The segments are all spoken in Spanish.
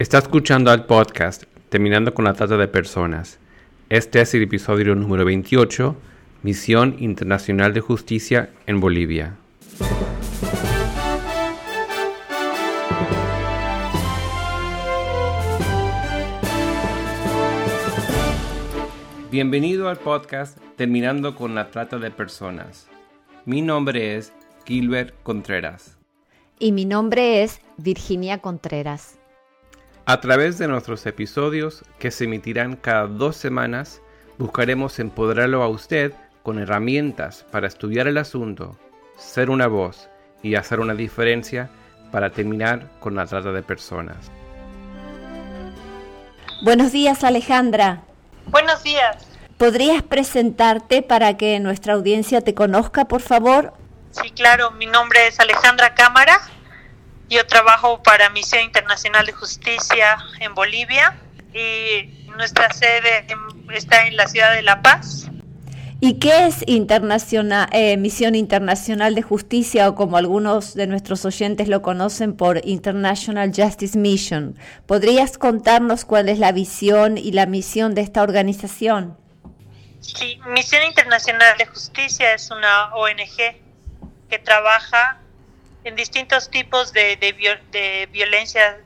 Está escuchando al podcast Terminando con la Trata de Personas. Este es el episodio número 28, Misión Internacional de Justicia en Bolivia. Bienvenido al podcast Terminando con la Trata de Personas. Mi nombre es Gilbert Contreras. Y mi nombre es Virginia Contreras. A través de nuestros episodios, que se emitirán cada dos semanas, buscaremos empoderarlo a usted con herramientas para estudiar el asunto, ser una voz y hacer una diferencia para terminar con la trata de personas. Buenos días Alejandra. Buenos días. ¿Podrías presentarte para que nuestra audiencia te conozca, por favor? Sí, claro. Mi nombre es Alejandra Cámara. Yo trabajo para Misión Internacional de Justicia en Bolivia y nuestra sede está en la ciudad de La Paz. ¿Y qué es internacional, eh, Misión Internacional de Justicia o como algunos de nuestros oyentes lo conocen por International Justice Mission? ¿Podrías contarnos cuál es la visión y la misión de esta organización? Sí, Misión Internacional de Justicia es una ONG que trabaja en distintos tipos de, de, violencia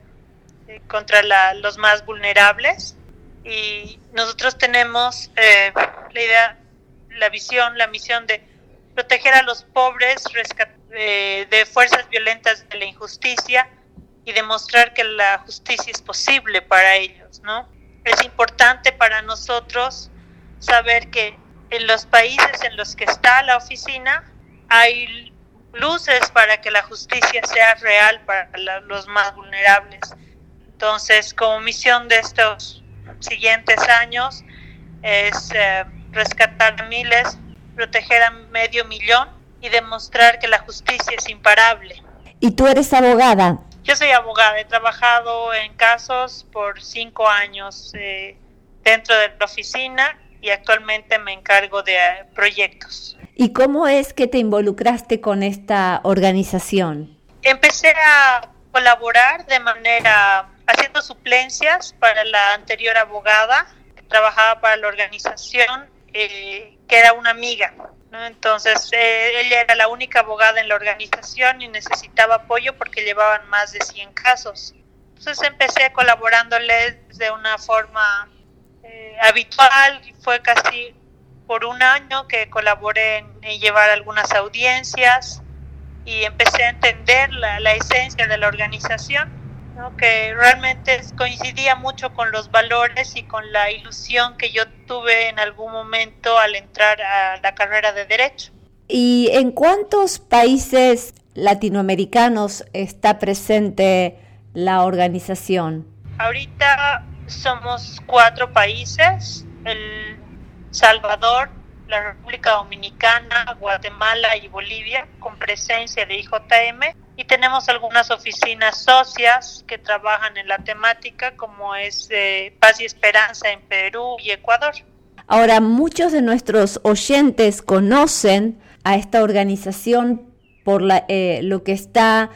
eh, contra los más vulnerables y nosotros tenemos eh, la idea, la visión, la misión de proteger a los pobres eh, de fuerzas violentas de la injusticia y demostrar que la justicia es posible para ellos, ¿no? Es importante para nosotros saber que en los países en los que está la oficina hay luces para que la justicia sea real para los más vulnerables. Entonces, como misión de estos siguientes años es eh, rescatar miles, proteger a medio millón y demostrar que la justicia es imparable. ¿Y tú eres abogada? Yo soy abogada, he trabajado en casos por cinco años eh, dentro de la oficina y actualmente me encargo de eh, proyectos. ¿Y cómo es que te involucraste con esta organización? Empecé a colaborar de manera haciendo suplencias para la anterior abogada que trabajaba para la organización, eh, que era una amiga. Entonces, eh, ella era la única abogada en la organización y necesitaba apoyo porque llevaban más de 100 casos. Entonces empecé colaborándoles de una forma eh, habitual, fue casi por un año que colaboré en, llevar algunas audiencias y empecé a entender la, esencia de la organización, que realmente coincidía mucho con los valores y con la ilusión que yo tuve en algún momento al entrar a la carrera de derecho. ¿Y en cuántos países latinoamericanos está presente la organización? Ahorita somos cuatro países, el Salvador, la República Dominicana, Guatemala y Bolivia, con presencia de IJM. Y tenemos algunas oficinas socias que trabajan en la temática, como es eh, Paz y Esperanza en Perú y Ecuador. Ahora, muchos de nuestros oyentes conocen a esta organización por la, eh, lo que está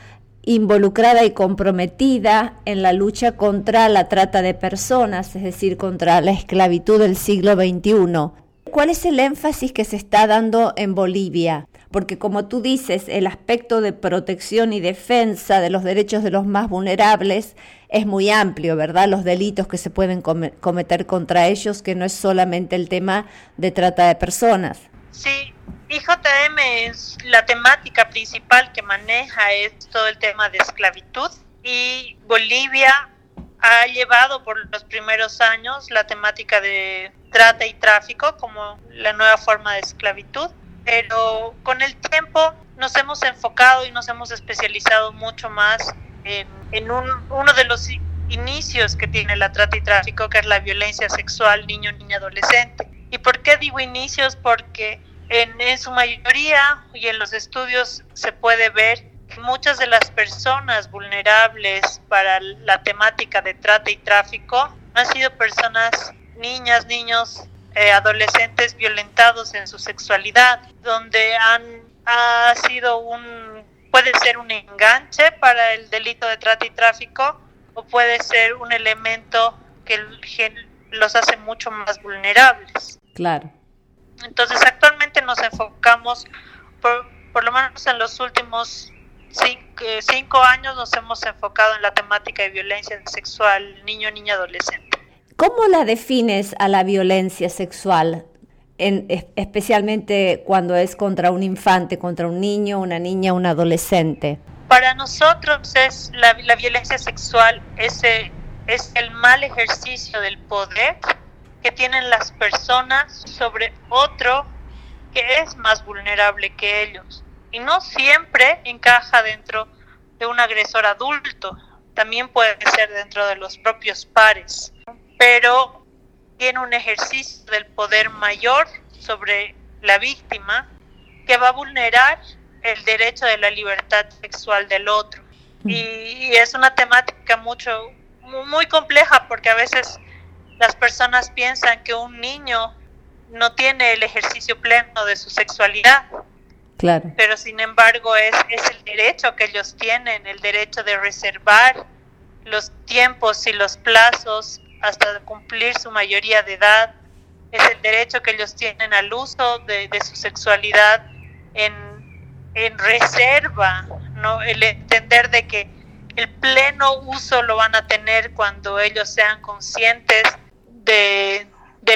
involucrada y comprometida en la lucha contra la trata de personas, es decir, contra la esclavitud del siglo XXI. ¿Cuál es el énfasis que se está dando en Bolivia? Porque como tú dices, el aspecto de protección y defensa de los derechos de los más vulnerables es muy amplio, ¿verdad? Los delitos que se pueden cometer contra ellos, que no es solamente el tema de trata de personas. Sí, IJM es la temática principal que maneja es todo el tema de esclavitud y Bolivia ha llevado por los primeros años la temática de trata y tráfico como la nueva forma de esclavitud, pero con el tiempo nos hemos enfocado y nos hemos especializado mucho más en, en un, uno de los inicios que tiene la trata y tráfico, que es la violencia sexual niño, niña, adolescente. ¿Y por qué digo inicios? Porque en, su mayoría y en los estudios se puede ver que muchas de las personas vulnerables para la temática de trata y tráfico han sido personas, niñas, niños, eh, adolescentes violentados en su sexualidad, donde han ha sido un puede ser un enganche para el delito de trata y tráfico o puede ser un elemento que los hace mucho más vulnerables. Claro. Entonces actualmente nos enfocamos, por, por lo menos en los últimos eh, cinco, años nos hemos enfocado en la temática de violencia sexual niño, niña, adolescente. ¿Cómo la defines a la violencia sexual? En, especialmente cuando es contra un infante, contra un niño, una niña, un adolescente. Para nosotros es la, la violencia sexual ese es el mal ejercicio del poder que tienen las personas sobre otro que es más vulnerable que ellos. Y no siempre encaja dentro de un agresor adulto, también puede ser dentro de los propios pares, pero tiene un ejercicio del poder mayor sobre la víctima que va a vulnerar el derecho de la libertad sexual del otro. Mm. Y, es una temática mucho muy compleja porque a veces las personas piensan que un niño no tiene el ejercicio pleno de su sexualidad. Claro. Pero sin embargo es, es el derecho que ellos tienen, el derecho de reservar los tiempos y los plazos hasta cumplir su mayoría de edad. Es el derecho que ellos tienen al uso de, de su sexualidad en, en reserva, ¿no? El entender de que el pleno uso lo van a tener cuando ellos sean conscientes de,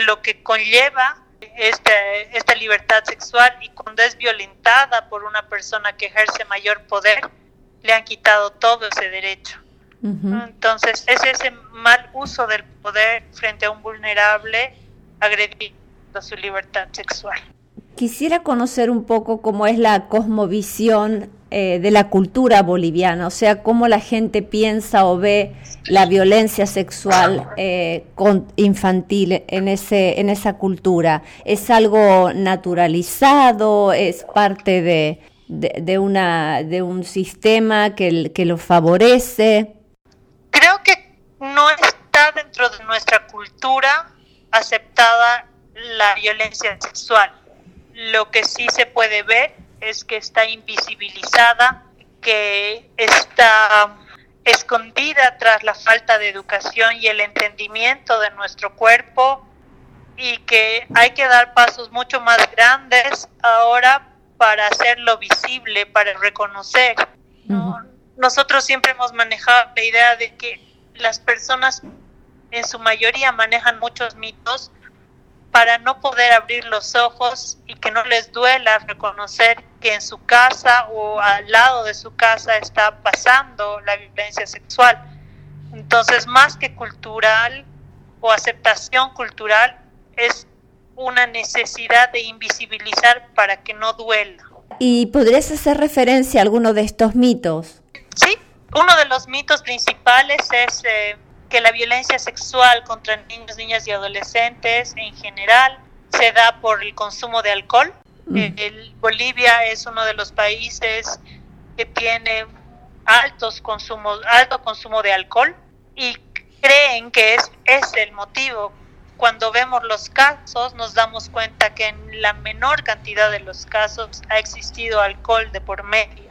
lo que conlleva este, esta libertad sexual y cuando es violentada por una persona que ejerce mayor poder, le han quitado todo ese derecho. Entonces, es ese mal uso del poder frente a un vulnerable agrediendo su libertad sexual. Quisiera conocer un poco cómo es la cosmovisión eh, de la cultura boliviana, o sea, cómo la gente piensa o ve la violencia sexual eh, infantil en, ese, en esa cultura. ¿Es algo naturalizado? ¿Es parte de, de, una, de un sistema que, que lo favorece? Creo que no está dentro de nuestra cultura aceptada la violencia sexual. Lo que sí se puede ver es que está invisibilizada, que está escondida tras la falta de educación y el entendimiento de nuestro cuerpo y que hay que dar pasos mucho más grandes ahora para hacerlo visible, para reconocer. Nosotros siempre hemos manejado la idea de que las personas en su mayoría manejan muchos mitos para no poder abrir los ojos y que no les duela reconocer que en su casa o al lado de su casa está pasando la violencia sexual. Entonces, más que cultural o aceptación cultural, es una necesidad de invisibilizar para que no duela. ¿Y podrías hacer referencia a alguno de estos mitos? Sí, uno de los mitos principales es eh, que la violencia sexual contra niños, niñas y adolescentes en general se da por el consumo de alcohol. Mm. El, Bolivia es uno de los países que tiene altos consumos, alto consumo de alcohol y creen que es, es el motivo. Cuando vemos los casos nos damos cuenta que en la menor cantidad de los casos ha existido alcohol de por medio.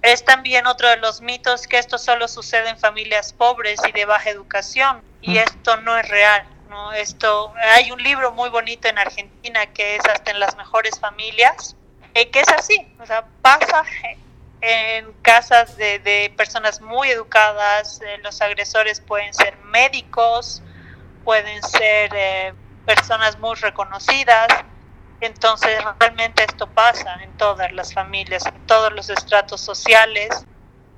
Es también otro de los mitos que esto solo sucede en familias pobres y de baja educación y esto no es real. Esto hay un libro muy bonito en Argentina que es hasta en las mejores familias eh, que es así, o sea, pasa en casas de, personas muy educadas, eh, los agresores pueden ser médicos, pueden ser eh, personas muy reconocidas, entonces, realmente esto pasa en todas las familias, en todos los estratos sociales.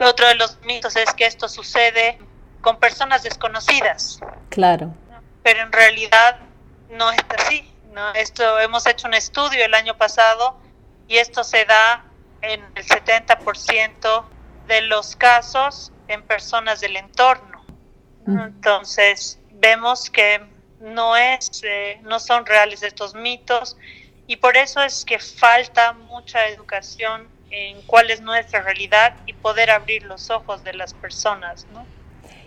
Otro de los mitos es que esto sucede con personas desconocidas. Claro. Pero en realidad no es así. ¿no? Esto hemos hecho un estudio el año pasado y esto se da en el 70% de los casos en personas del entorno. Entonces, vemos que no es eh, no son reales estos mitos y por eso es que falta mucha educación en cuál es nuestra realidad y poder abrir los ojos de las personas, ¿no?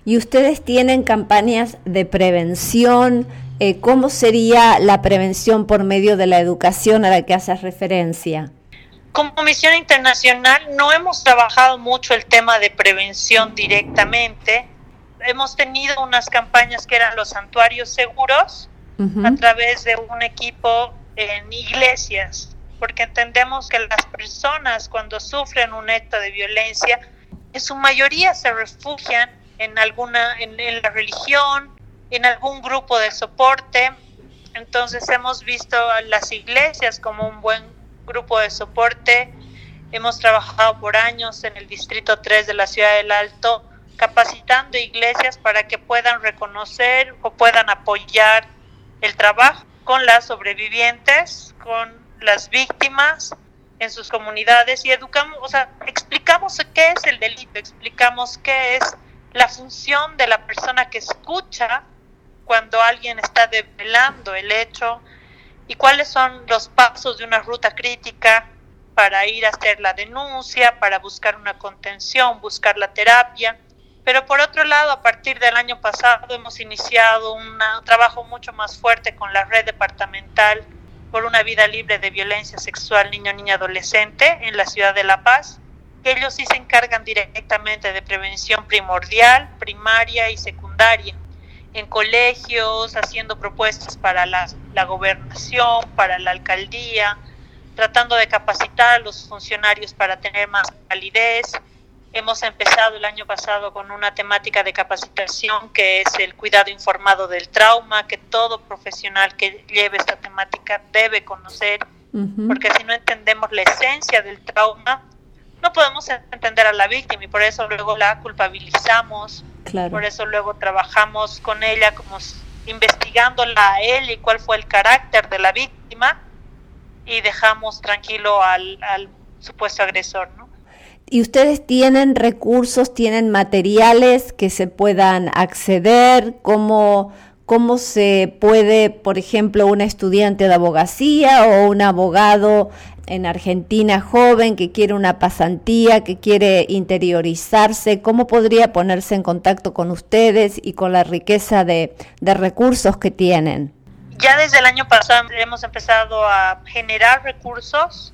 Y ustedes tienen campañas de prevención. Eh, ¿Cómo sería la prevención por medio de la educación a la que haces referencia? Como Misión Internacional no hemos trabajado mucho el tema de prevención directamente. Hemos tenido unas campañas que eran los santuarios seguros a través de un equipo en iglesias, porque entendemos que las personas cuando sufren un acto de violencia, en su mayoría se refugian en alguna, en, la religión, en algún grupo de soporte. Entonces hemos visto a las iglesias como un buen grupo de soporte. Hemos trabajado por años en el Distrito 3 de la Ciudad del Alto, capacitando iglesias para que puedan reconocer o puedan apoyar el trabajo con las sobrevivientes, con las víctimas en sus comunidades y educamos, o sea, explicamos qué es el delito, explicamos qué es la función de la persona que escucha cuando alguien está develando el hecho y cuáles son los pasos de una ruta crítica para ir a hacer la denuncia, para buscar una contención, buscar la terapia. Pero por otro lado, a partir del año pasado hemos iniciado un trabajo mucho más fuerte con la red departamental por una vida libre de violencia sexual niño, niña, adolescente en la ciudad de La Paz que ellos sí se encargan directamente de prevención primordial, primaria y secundaria, en colegios, haciendo propuestas para la, gobernación, para la alcaldía, tratando de capacitar a los funcionarios para tener más validez. Hemos empezado el año pasado con una temática de capacitación que es el cuidado informado del trauma, que todo profesional que lleve esta temática debe conocer, porque si no entendemos la esencia del trauma, no podemos entender a la víctima y por eso luego la culpabilizamos, por eso luego trabajamos con ella como investigándola a él y cuál fue el carácter de la víctima y dejamos tranquilo al, al supuesto agresor, ¿no? ¿Y ustedes tienen recursos, tienen materiales que se puedan acceder? ¿Cómo, cómo se puede, por ejemplo, un estudiante de abogacía o un abogado en Argentina joven que quiere una pasantía, que quiere interiorizarse, ¿cómo podría ponerse en contacto con ustedes y con la riqueza de, recursos que tienen? Ya desde el año pasado hemos empezado a generar recursos,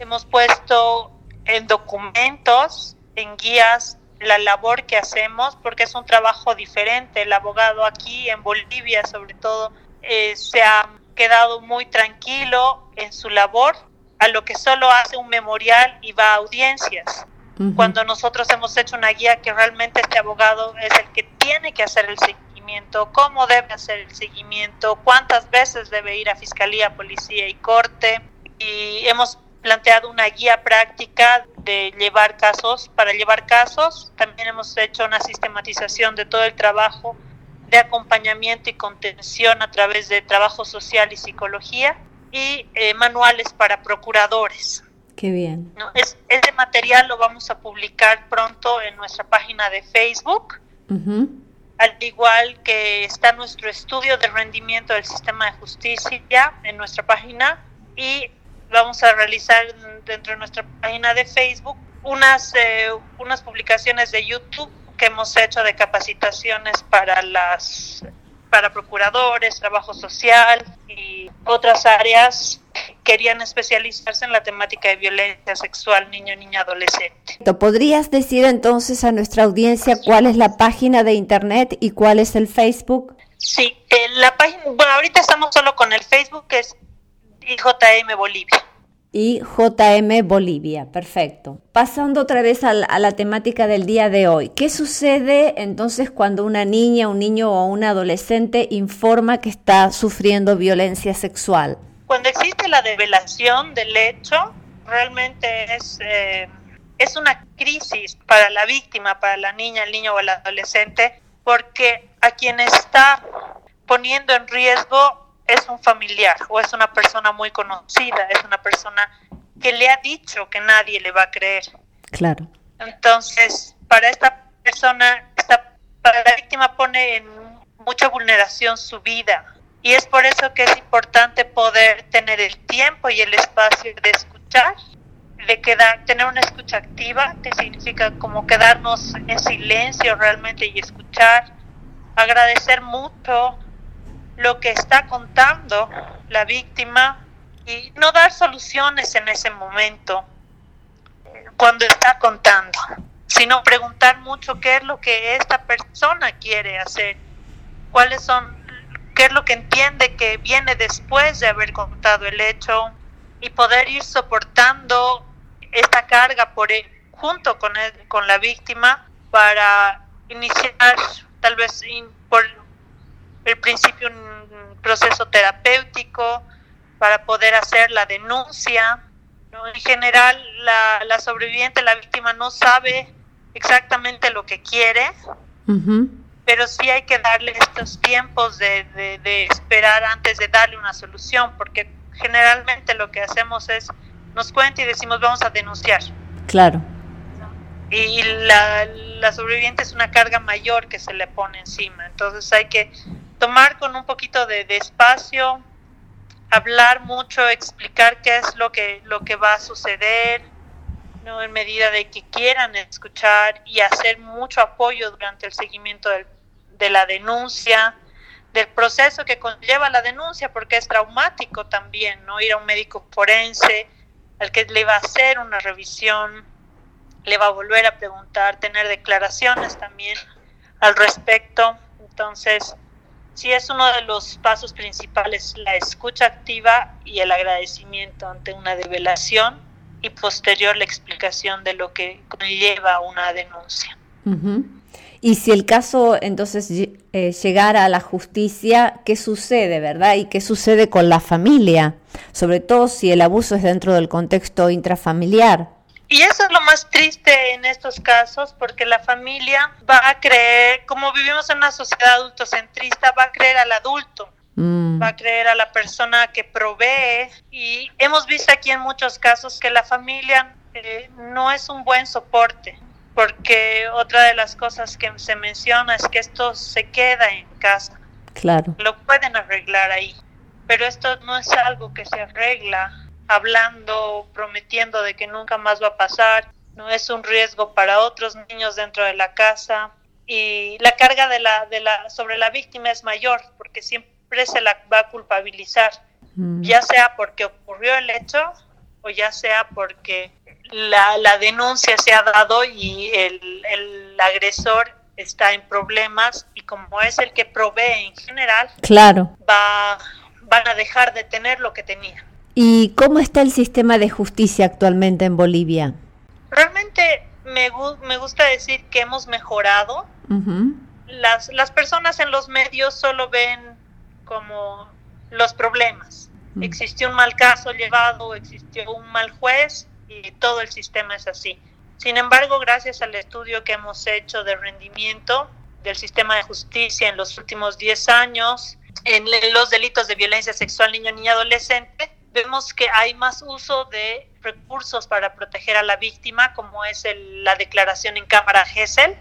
hemos puesto en documentos, en guías, la labor que hacemos, porque es un trabajo diferente. El abogado aquí en Bolivia, sobre todo, eh, se ha quedado muy tranquilo en su labor a lo que solo hace un memorial y va a audiencias. Cuando nosotros hemos hecho una guía que realmente este abogado es el que tiene que hacer el seguimiento, cómo debe hacer el seguimiento, cuántas veces debe ir a fiscalía, policía y corte. Y hemos planteado una guía práctica de llevar casos, para llevar casos. También hemos hecho una sistematización de todo el trabajo de acompañamiento y contención a través de trabajo social y psicología y eh, manuales para procuradores. Qué bien. Es, ese material lo vamos a publicar pronto en nuestra página de Facebook, al igual que está nuestro estudio de rendimiento del sistema de justicia en nuestra página y vamos a realizar dentro de nuestra página de Facebook unas, eh, unas publicaciones de YouTube que hemos hecho de capacitaciones para las para procuradores, trabajo social y otras áreas querían especializarse en la temática de violencia sexual niño, niña, adolescente. ¿Podrías decir entonces a nuestra audiencia cuál es la página de internet y cuál es el Facebook? Sí, eh, la página, bueno, ahorita estamos solo con el Facebook que es IJM Bolivia y JM Bolivia. Perfecto. Pasando otra vez a la, temática del día de hoy. ¿Qué sucede entonces cuando una niña, un niño o un adolescente informa que está sufriendo violencia sexual? Cuando existe la develación del hecho, realmente es, eh, es una crisis para la víctima, para la niña, el niño o el adolescente, porque a quien está poniendo en riesgo es un familiar o es una persona muy conocida, es una persona que le ha dicho que nadie le va a creer. Claro. Entonces, para esta persona, esta, para la víctima pone en mucha vulneración su vida. Y es por eso que es importante poder tener el tiempo y el espacio de escuchar, de quedar, tener una escucha activa, que significa como quedarnos en silencio realmente y escuchar, agradecer mucho lo que está contando la víctima y no dar soluciones en ese momento cuando está contando, sino preguntar mucho qué es lo que esta persona quiere hacer, cuáles son, qué es lo que entiende que viene después de haber contado el hecho y poder ir soportando esta carga por junto con, con la víctima para iniciar tal vez por el principio un proceso terapéutico para poder hacer la denuncia. En general, la, la, sobreviviente, la víctima, no sabe exactamente lo que quiere, pero sí hay que darle estos tiempos de, de, esperar antes de darle una solución, porque generalmente lo que hacemos es nos cuenta y decimos vamos a denunciar. Claro. Y la, la sobreviviente es una carga mayor que se le pone encima, entonces hay que tomar con un poquito de, espacio, hablar mucho, explicar qué es lo que, lo que va a suceder, ¿no? en medida de que quieran escuchar y hacer mucho apoyo durante el seguimiento de la denuncia, del proceso que conlleva la denuncia, porque es traumático también, ¿no? Ir a un médico forense, al que le va a hacer una revisión, le va a volver a preguntar, tener declaraciones también al respecto. Entonces, sí es uno de los pasos principales, la escucha activa y el agradecimiento ante una develación y posterior la explicación de lo que conlleva una denuncia. Y si el caso entonces eh, llegara a la justicia, ¿qué sucede, verdad? ¿Y qué sucede con la familia? Sobre todo si el abuso es dentro del contexto intrafamiliar. Y eso es lo más triste en estos casos, porque la familia va a creer, como vivimos en una sociedad adultocentrista, va a creer al adulto, mm. va a creer a la persona que provee. Y hemos visto aquí en muchos casos que la familia eh, no es un buen soporte, porque otra de las cosas que se menciona es que esto se queda en casa. Claro. Lo pueden arreglar ahí, pero esto no es algo que se arregla hablando, prometiendo de que nunca más va a pasar, no es un riesgo para otros niños dentro de la casa y la carga de la, de la, sobre la víctima es mayor porque siempre se la va a culpabilizar, mm. ya sea porque ocurrió el hecho o ya sea porque la, la denuncia se ha dado y el, el agresor está en problemas y como es el que provee en general, claro. va, van a dejar de tener lo que tenían. ¿Y cómo está el sistema de justicia actualmente en Bolivia? Realmente me, me gusta decir que hemos mejorado. las, las personas en los medios solo ven como los problemas. Existió un mal caso llevado, existió un mal juez y todo el sistema es así. Sin embargo, gracias al estudio que hemos hecho de rendimiento del sistema de justicia en los últimos 10 años, en los delitos de violencia sexual niño, niña, adolescente, vemos que hay más uso de recursos para proteger a la víctima, como es la declaración en cámara GESEL.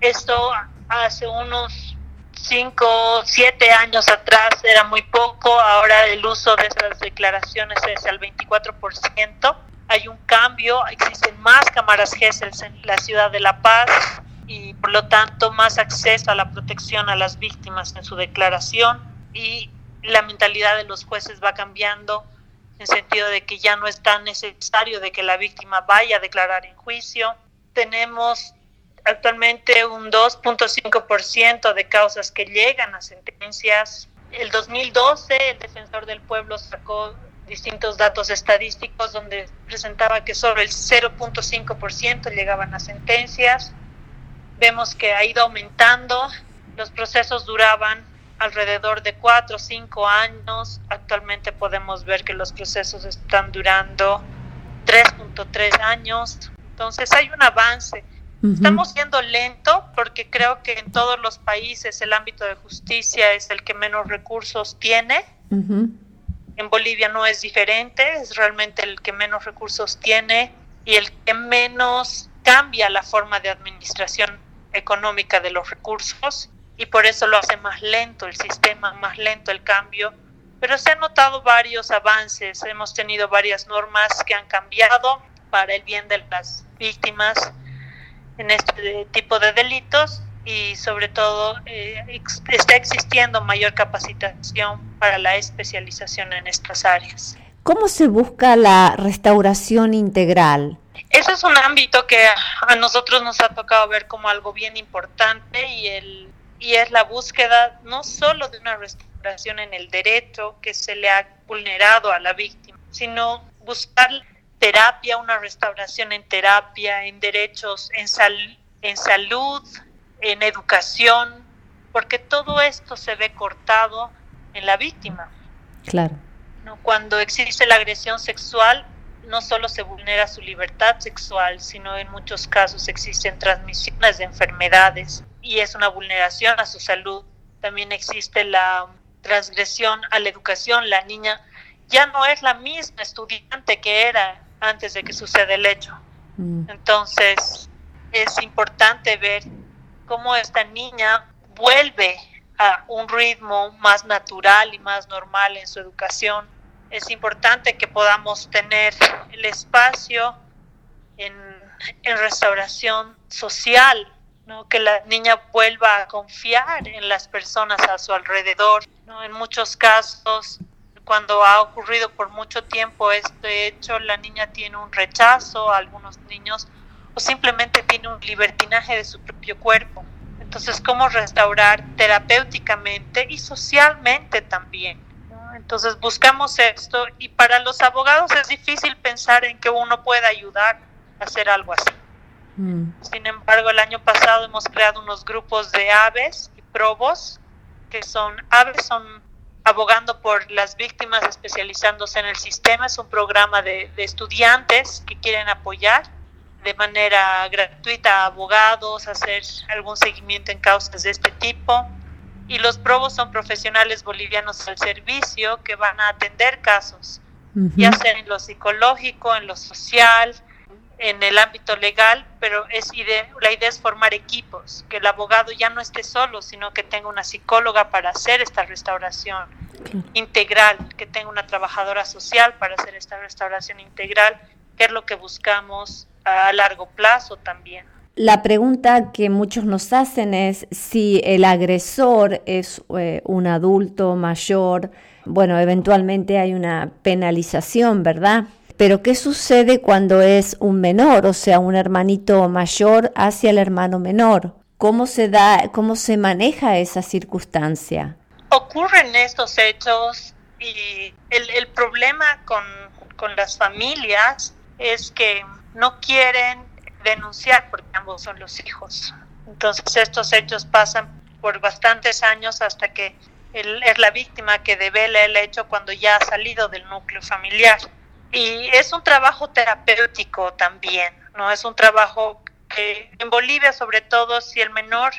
Esto hace unos 5, 7 años atrás era muy poco, ahora el uso de esas declaraciones es al 24%. Hay un cambio, existen más cámaras GESEL en la ciudad de La Paz y por lo tanto más acceso a la protección a las víctimas en su declaración y la mentalidad de los jueces va cambiando en sentido de que ya no es tan necesario de que la víctima vaya a declarar en juicio. Tenemos actualmente un 2.5% de causas que llegan a sentencias. El 2012 el defensor del pueblo sacó distintos datos estadísticos donde presentaba que solo el 0.5% llegaban a sentencias. Vemos que ha ido aumentando, los procesos duraban alrededor de cuatro o cinco años. Actualmente podemos ver que los procesos están durando 3.3 años. Entonces hay un avance. Estamos yendo lento porque creo que en todos los países el ámbito de justicia es el que menos recursos tiene. En Bolivia no es diferente, es realmente el que menos recursos tiene y el que menos cambia la forma de administración económica de los recursos y por eso lo hace más lento el sistema, más lento el cambio. Pero se han notado varios avances, hemos tenido varias normas que han cambiado para el bien de las víctimas en este tipo de delitos y sobre todo eh, está existiendo mayor capacitación para la especialización en estas áreas. ¿Cómo se busca la restauración integral? Ese es un ámbito que a nosotros nos ha tocado ver como algo bien importante y, el, y es la búsqueda no solo de una restauración en el derecho que se le ha vulnerado a la víctima, sino buscar terapia, una restauración en terapia, en derechos, en, sal, en salud, en educación, porque todo esto se ve cortado en la víctima. Claro. Cuando existe la agresión sexual, no solo se vulnera su libertad sexual, sino en muchos casos existen transmisiones de enfermedades y es una vulneración a su salud. También existe la transgresión a la educación. La niña ya no es la misma estudiante que era antes de que suceda el hecho. Mm. Entonces, es importante ver cómo esta niña vuelve a un ritmo más natural y más normal en su educación. Es importante que podamos tener el espacio en, restauración social, ¿no? que la niña vuelva a confiar en las personas a su alrededor. ¿no? En muchos casos, cuando ha ocurrido por mucho tiempo este hecho, la niña tiene un rechazo a algunos niños o simplemente tiene un libertinaje de su propio cuerpo. Entonces, ¿cómo restaurar terapéuticamente y socialmente también? Entonces, buscamos esto y para los abogados es difícil pensar en que uno pueda ayudar a hacer algo así. Mm. Sin embargo, el año pasado hemos creado unos grupos de aves y probos, que son aves son abogando por las víctimas especializándose en el sistema. Es un programa de, de estudiantes que quieren apoyar de manera gratuita a abogados, hacer algún seguimiento en causas de este tipo. Y los probos son profesionales bolivianos al servicio que van a atender casos, ya sea en lo psicológico, en lo social, en el ámbito legal, pero es la idea es formar equipos, que el abogado ya no esté solo, sino que tenga una psicóloga para hacer esta restauración integral, que tenga una trabajadora social para hacer esta restauración integral, que es lo que buscamos a largo plazo también. La pregunta que muchos nos hacen es si el agresor es eh, un adulto mayor, bueno, eventualmente hay una penalización, ¿verdad? Pero ¿qué sucede cuando es un menor, o sea, un hermanito mayor hacia el hermano menor? ¿Cómo se da, cómo se maneja esa circunstancia? Ocurren estos hechos y el, problema con, con las familias es que no quieren denunciar porque ambos son los hijos. Entonces estos hechos pasan por bastantes años hasta que él es la víctima que devela el hecho cuando ya ha salido del núcleo familiar. Y es un trabajo terapéutico también, ¿no? Es un trabajo que en Bolivia, sobre todo, si el menor,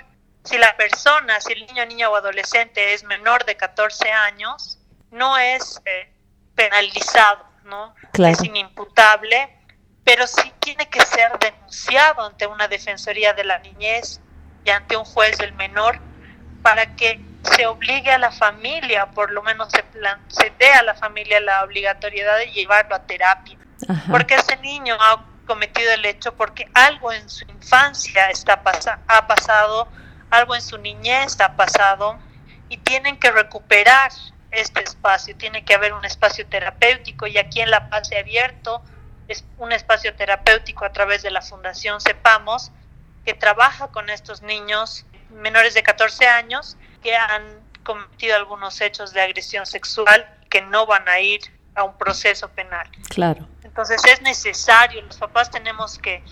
si la persona, si el niño, niña o adolescente es menor de 14 años, no es eh, penalizado, ¿no? Es inimputable pero sí tiene que ser denunciado ante una defensoría de la niñez y ante un juez del menor para que se obligue a la familia, por lo menos se, se dé a la familia la obligatoriedad de llevarlo a terapia. Porque ese niño ha cometido el hecho porque algo en su infancia está ha pasado, algo en su niñez ha pasado y tienen que recuperar este espacio, tiene que haber un espacio terapéutico y aquí en La Paz ha abierto es un espacio terapéutico a través de la Fundación Sepamos, que trabaja con estos niños menores de 14 años que han cometido algunos hechos de agresión sexual que no van a ir a un proceso penal. Claro. Entonces es necesario, los papás tenemos que,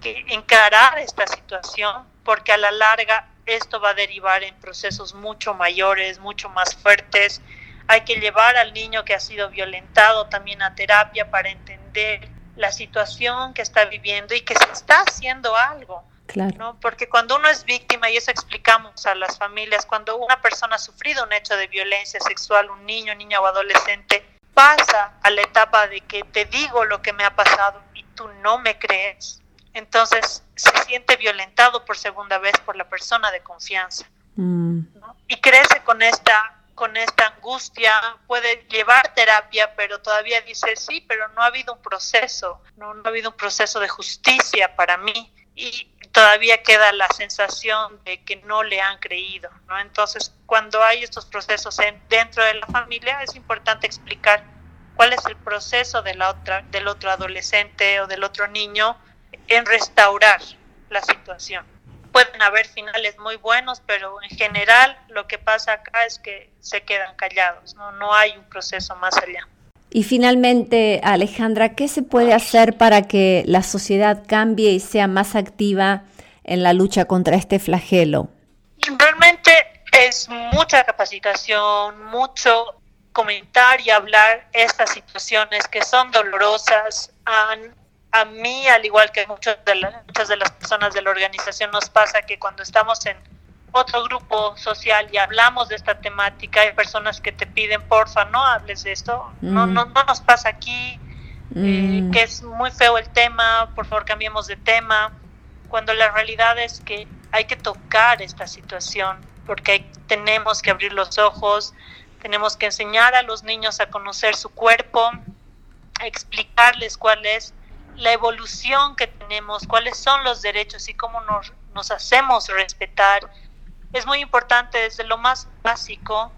que encarar esta situación porque a la larga esto va a derivar en procesos mucho mayores, mucho más fuertes. Hay que llevar al niño que ha sido violentado también a terapia para entender la situación que está viviendo y que se está haciendo algo. Claro. Porque cuando uno es víctima, y eso explicamos a las familias, cuando una persona ha sufrido un hecho de violencia sexual, un niño, niña o adolescente, pasa a la etapa de que te digo lo que me ha pasado y tú no me crees. Entonces se siente violentado por segunda vez por la persona de confianza. Mm. Y crece con esta con esta angustia, puede llevar terapia, pero todavía dice, sí, pero no ha habido un proceso, no, ha habido un proceso de justicia para mí. Y todavía queda la sensación de que no le han creído, ¿no? Entonces, cuando hay estos procesos dentro de la familia, es importante explicar cuál es el proceso de la otra, del otro adolescente o del otro niño en restaurar la situación. Pueden haber finales muy buenos, pero en general lo que pasa acá es que se quedan callados, no, no hay un proceso más allá. Y finalmente, Alejandra, ¿qué se puede hacer para que la sociedad cambie y sea más activa en la lucha contra este flagelo? Realmente es mucha capacitación, mucho comentar y hablar estas situaciones que son dolorosas. A, a mí, al igual que muchas de, muchas de las personas de la organización, nos pasa que cuando estamos en otro grupo social y hablamos de esta temática, hay personas que te piden, porfa, no hables de esto, no, mm. no, no nos pasa aquí, eh, mm. que es muy feo el tema, por favor cambiemos de tema, cuando la realidad es que hay que tocar esta situación, porque tenemos que abrir los ojos, tenemos que enseñar a los niños a conocer su cuerpo, a explicarles cuál es la evolución que tenemos, cuáles son los derechos y cómo nos, nos hacemos respetar es muy importante desde lo más básico,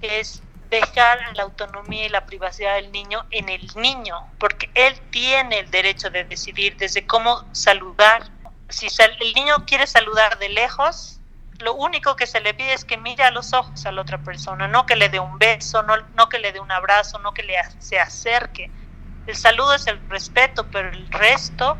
es dejar la autonomía y la privacidad del niño en el niño, porque él tiene el derecho de decidir desde cómo saludar. Si el niño quiere saludar de lejos, lo único que se le pide es que mire a los ojos a la otra persona, no que le dé un beso, no, no que le dé un abrazo, no que le se acerque. El saludo es el respeto, pero el resto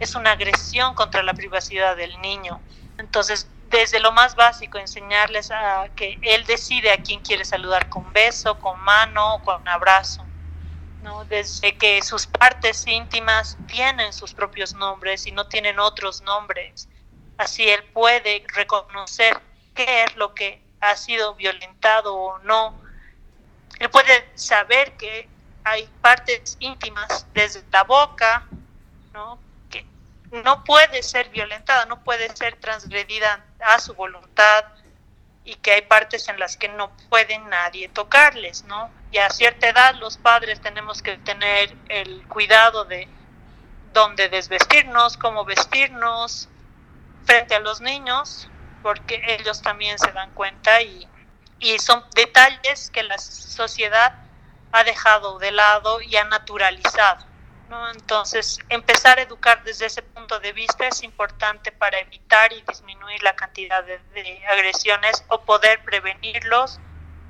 es una agresión contra la privacidad del niño. Entonces, desde lo más básico, enseñarles a que él decide a quién quiere saludar con beso, con mano, con abrazo. ¿no? Desde que sus partes íntimas tienen sus propios nombres y no tienen otros nombres. Así él puede reconocer qué es lo que ha sido violentado o no. Él puede saber que hay partes íntimas desde la boca, ¿no? no puede ser violentada, no puede ser transgredida a su voluntad y que hay partes en las que no puede nadie tocarles, ¿no? Y a cierta edad los padres tenemos que tener el cuidado de dónde desvestirnos, cómo vestirnos frente a los niños, porque ellos también se dan cuenta y, y son detalles que la sociedad ha dejado de lado y ha naturalizado. Entonces, empezar a educar desde ese punto de vista es importante para evitar y disminuir la cantidad de, agresiones o poder prevenirlos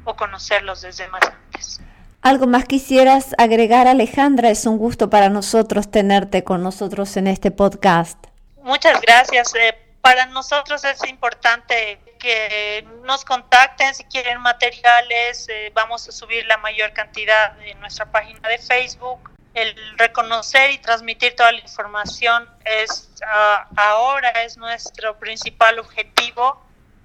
o conocerlos desde más antes. ¿Algo más quisieras agregar, Alejandra? Es un gusto para nosotros tenerte con nosotros en este podcast. Muchas gracias. Eh, para nosotros es importante que nos contacten si quieren materiales. Eh, vamos a subir la mayor cantidad en nuestra página de Facebook el reconocer y transmitir toda la información es ah, ahora es nuestro principal objetivo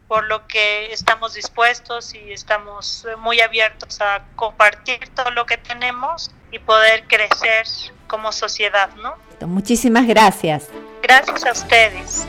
por lo que estamos dispuestos y estamos muy abiertos a compartir todo lo que tenemos y poder crecer como sociedad, ¿no? Muchísimas gracias. Gracias a ustedes.